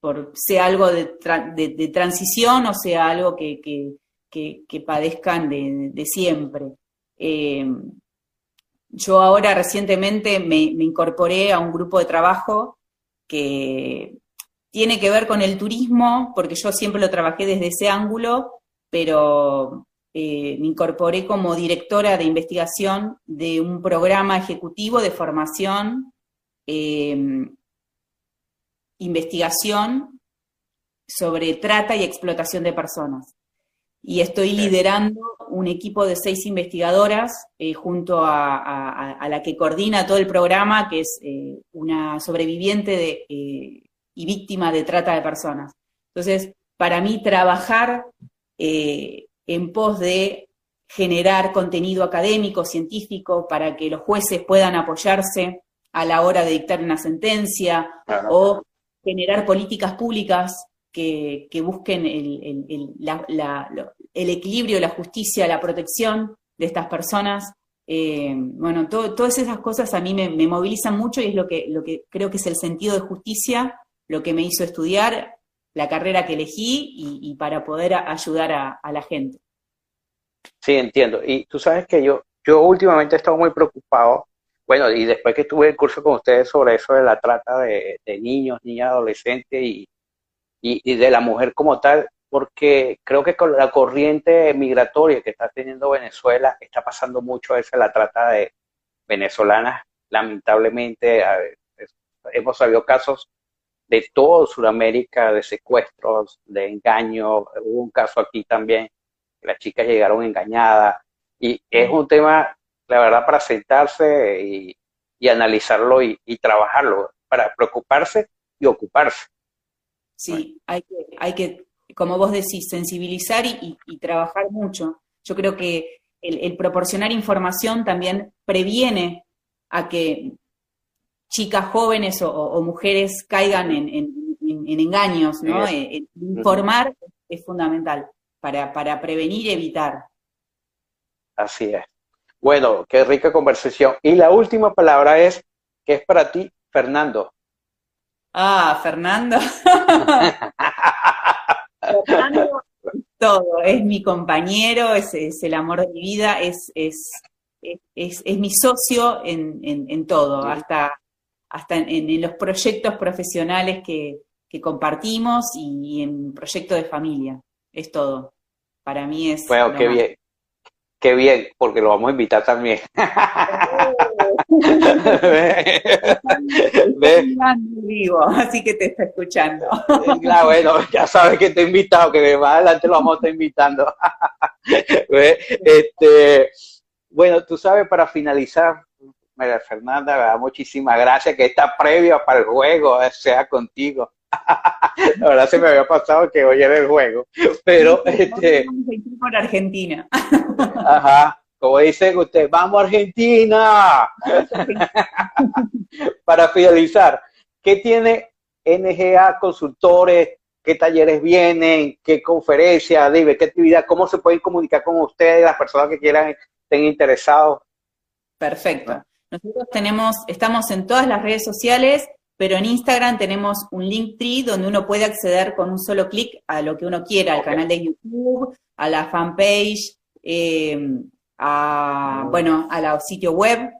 por sea algo de, transición o sea algo que, que, padezcan de, siempre. Eh, yo ahora recientemente me, me, incorporé a un grupo de trabajo que tiene que ver con el turismo, porque yo siempre lo trabajé desde ese ángulo, pero eh, me incorporé como directora de investigación de un programa ejecutivo de formación, em, investigación sobre trata y explotación de personas. Y estoy liderando un equipo de seis investigadoras eh, junto a, la que coordina todo el programa, que es eh, una sobreviviente de y víctima de trata de personas. Entonces, para mí trabajar eh, en pos de generar contenido académico, científico, para que los jueces puedan apoyarse a la hora de dictar una sentencia o generar políticas públicas que, busquen el, equilibrio, la justicia, la protección de estas personas. Eh, bueno, todas esas cosas a mí me, me, movilizan mucho y es lo que, lo que creo que es el sentido de justicia lo que me hizo estudiar, la carrera que elegí y, para poder ayudar a, la gente. Sí, entiendo. Y tú sabes que yo, yo últimamente he estado muy preocupado, bueno, y después que tuve el curso con ustedes sobre eso de la trata de, niños, niñas, adolescentes y, y, de la mujer como tal, porque creo que con la corriente migratoria que está teniendo Venezuela está pasando mucho a veces la trata de venezolanas. Lamentablemente hemos sabido casos de todo Sudamérica, de secuestros, de engaños. Hubo un caso aquí también, las chicas llegaron engañadas. Y es un tema, la verdad, para sentarse y, analizarlo y, trabajarlo, para preocuparse y ocuparse. Sí, hay, que, hay que, como vos decís, sensibilizar y, trabajar mucho. Yo creo que el, proporcionar información también previene a que chicas jóvenes o, mujeres caigan en, engaños, ¿no? Eh, informar es fundamental para, para prevenir y evitar. Así es. Bueno, qué rica conversación. Y la última palabra es, ¿qué es para ti, Fernando? Ah, Fernando. Fernando, todo, es mi compañero, es, el amor de mi vida, es, es, es, mi socio en, en todo, hasta hasta en, los proyectos profesionales que, compartimos y, en proyectos de familia. Es todo. Para mí es... Bueno, qué bien. Qué bien, porque lo vamos a invitar también. vivo, así que te está escuchando. Claro, bueno, ya sabes que te he invitado, que más adelante lo vamos a estar invitando. este, bueno, tú sabes, para finalizar, María Fernanda, muchísimas gracias, que está previo para el juego sea contigo. La verdad se me había pasado que hoy era el juego, pero este... Por Argentina. Ajá, como dicen ustedes, vamos Argentina. para finalizar, ¿qué tiene NGA Consultores? ¿Qué talleres vienen? ¿Qué conferencias? Dime, ¿qué actividad? ¿Cómo se pueden comunicar con ustedes, las personas que quieran, estén interesados? Perfecto. Nosotros tenemos, estamos en todas las redes sociales, pero en Instagram tenemos un link tree donde uno puede acceder con un solo clic a lo que uno quiera, al canal de YouTube, a la fanpage, eh, a, bueno, a la sitio web.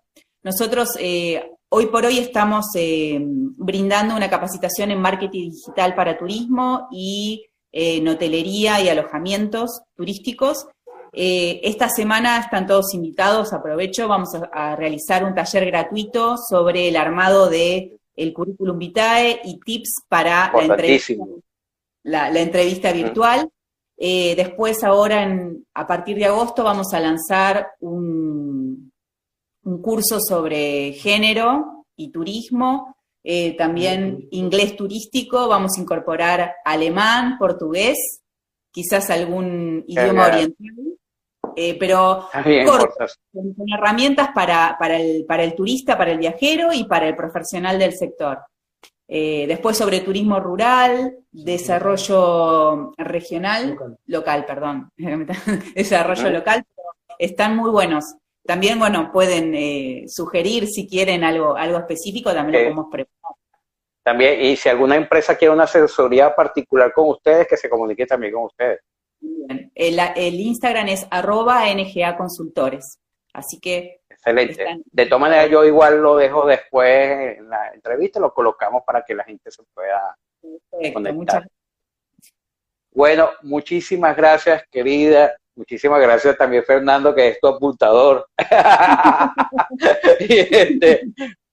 Nosotros eh, hoy por hoy estamos eh, brindando una capacitación en marketing digital para turismo y en hotelería y alojamientos turísticos Eh, esta semana están todos invitados, aprovecho, vamos a, realizar un taller gratuito sobre el armado de el currículum vitae y tips para la entrevista, la, entrevista virtual. Eh, después, ahora, a partir de agosto, vamos a lanzar un, un curso sobre género y turismo, eh, también inglés turístico, vamos a incorporar alemán, portugués, quizás algún idioma oriental, eh, pero con, herramientas para, para, el, para el turista, para el viajero y para el profesional del sector. Eh, después sobre turismo rural, desarrollo regional, local, perdón, desarrollo local, están muy buenos. También, bueno, pueden eh, sugerir si quieren algo, algo específico, también lo podemos preparar. También, y si alguna empresa quiere una asesoría particular con ustedes, que se comunique también con ustedes. El, Instagram es arroba NGA Consultores. Así que. Excelente. De todas maneras, yo igual lo dejo después en la entrevista, lo colocamos para que la gente se pueda conectar. Bueno, muchísimas gracias, querida. Muchísimas gracias también, Fernando, que es tu apuntador. Este,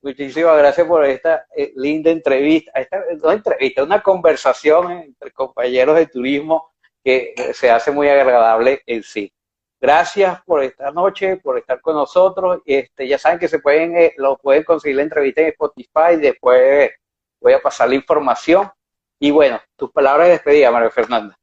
muchísimas gracias por esta eh, linda entrevista. Esta no entrevista, una conversación entre compañeros de turismo que se hace muy agradable en sí. Gracias por esta noche, por estar con nosotros. Este, ya saben que se pueden, eh, lo pueden conseguir la entrevista en Spotify. Después voy a pasar la información. Y bueno, tus palabras de despedida, María Fernanda.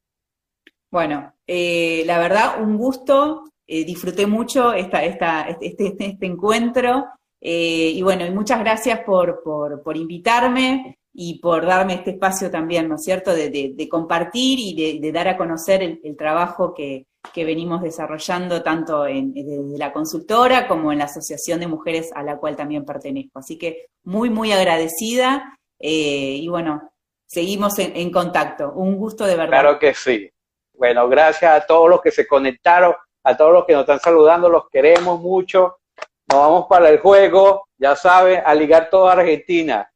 Bueno, eh, la verdad, un gusto. Eh, disfruté mucho esta, esta, este, este, este encuentro. y bueno, y muchas gracias por, por, por invitarme y por darme este espacio también, ¿no es cierto?, de, compartir y de, dar a conocer el, trabajo que, venimos desarrollando tanto en, desde la consultora como en la Asociación de Mujeres a la cual también pertenezco. Así que muy, muy agradecida eh, y bueno, seguimos en, contacto. Un gusto de verdad. Claro que sí. Bueno, gracias a todos los que se conectaron, a todos los que nos están saludando, los queremos mucho. Nos vamos para el juego, ya saben, a ligar toda Argentina.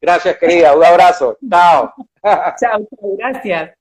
Gracias, querida. Un abrazo. Chao. Chao, gracias.